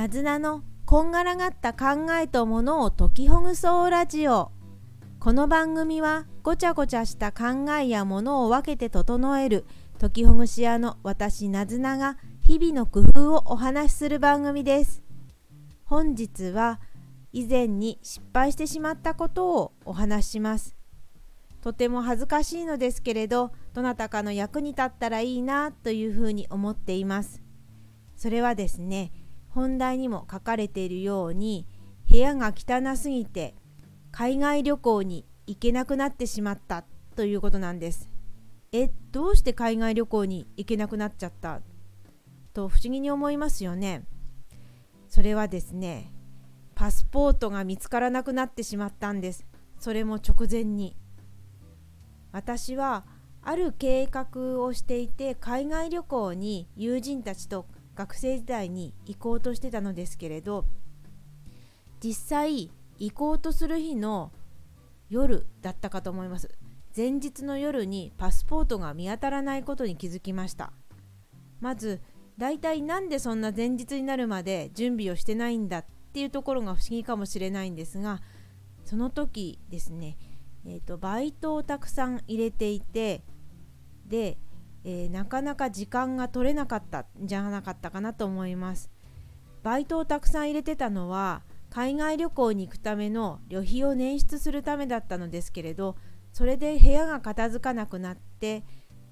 なずなのこんがらがった考えとものを解きほぐそうラジオ。この番組はごちゃごちゃした考えやものを分けて整える解きほぐし屋の私なずなが日々の工夫をお話しする番組です。本日は以前に失敗してしまったことをお話しします。とても恥ずかしいのですけれどどなたかの役に立ったらいいなというふうに思っています。それはですね本題にも書かれているように部屋が汚すぎて海外旅行に行けなくなってしまったということなんです。えどうして海外旅行に行けなくなっちゃった？と不思議に思いますよね。それはですねパスポートが見つからなくなってしまったんです。それも直前に。私はある計画をしていて海外旅行に友人たちと学生時代に行こうとしてたのですけれど実際行こうとする日の夜だったかと思います。前日の夜にパスポートが見当たらないことに気づきました。まず大体なんでそんな前日になるまで準備をしてないんだっていうところが不思議かもしれないんですがその時ですね、えーとバイトをたくさん入れていてでえー、なかなか時間が取れなかったんじゃなかったかなと思います。バイトをたくさん入れてたのは海外旅行に行くための旅費を捻出するためだったのですけれどそれで部屋が片付かなくなって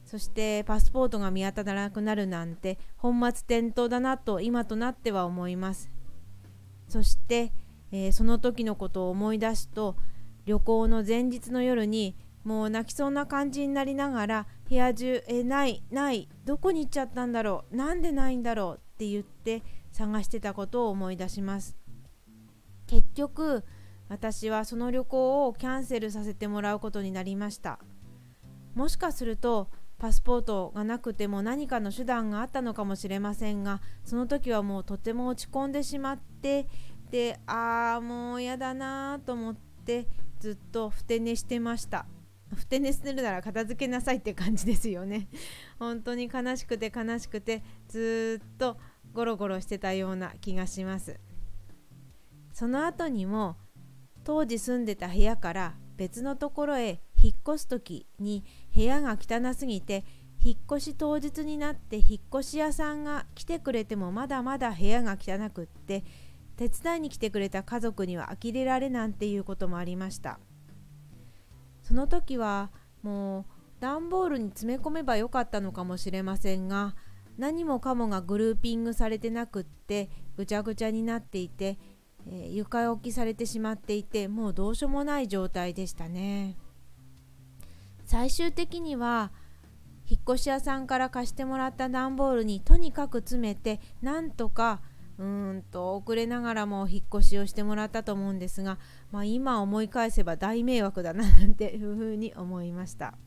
そしてパスポートが見当たらなくなるなんて本末転倒だなと今となっては思います。そして、えー、その時のことを思い出すと旅行の前日の夜にもう泣きそうな感じになりながら部屋中えないないどこに行っちゃったんだろうなんでないんだろうって言って探してたことを思い出します。結局私はその旅行をキャンセルさせてもらうことになりました。もしかするとパスポートがなくても何かの手段があったのかもしれませんがその時はもうとても落ち込んでしまってでああもう嫌だなと思ってずっとふて寝してました。ふて寝するなら片付けなさいって感じですよね。本当に悲しくて悲しくてずっとゴロゴロしてたような気がします。その後にも当時住んでた部屋から別のところへ引っ越す時に部屋が汚すぎて引っ越し当日になって引っ越し屋さんが来てくれてもまだまだ部屋が汚くって手伝いに来てくれた家族には呆れられなんていうこともありました。その時はもう段ボールに詰め込めばよかったのかもしれませんが何もかもがグルーピングされてなくってぐちゃぐちゃになっていて、えー、床置きされてしまっていてもうどうしようもない状態でしたね。最終的には引っ越し屋さんから貸してもらった段ボールにとにかく詰めてなんとかうんと遅れながらも引っ越しをしてもらったと思うんですが、まあ、今思い返せば大迷惑だななんていうふうに思いました。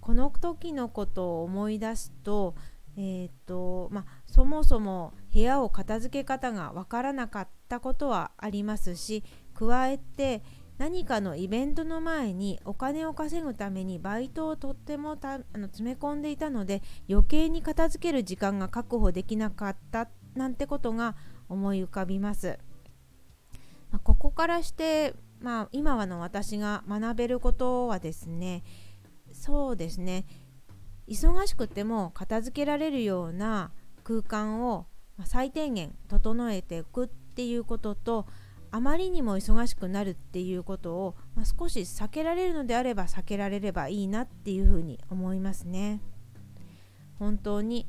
この時のことを思い出すと,、えーとまあ、そもそも部屋を片付け方がわからなかったことはありますし加えて何かのイベントの前にお金を稼ぐためにバイトをとってもあの詰め込んでいたので余計に片付ける時間が確保できなかったなんてことが思い浮かびます。まあ、ここからして、まあ、今はの私が学べることはですねそうですね忙しくても片付けられるような空間を最低限整えていくっていうこととあまりにも忙しくなるっていうことを、まあ、少し避けられるのであれば避けられればいいなっていうふうに思いますね。本当に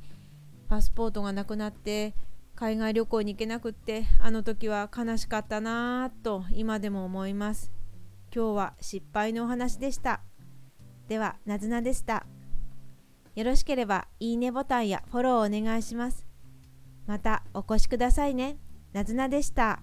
パスポートがなくなって海外旅行に行けなくってあの時は悲しかったなぁと今でも思います。今日は失敗のお話でした。ではなずなでした。よろしければいいねボタンやフォローをお願いします。またお越しくださいね。なずなでした。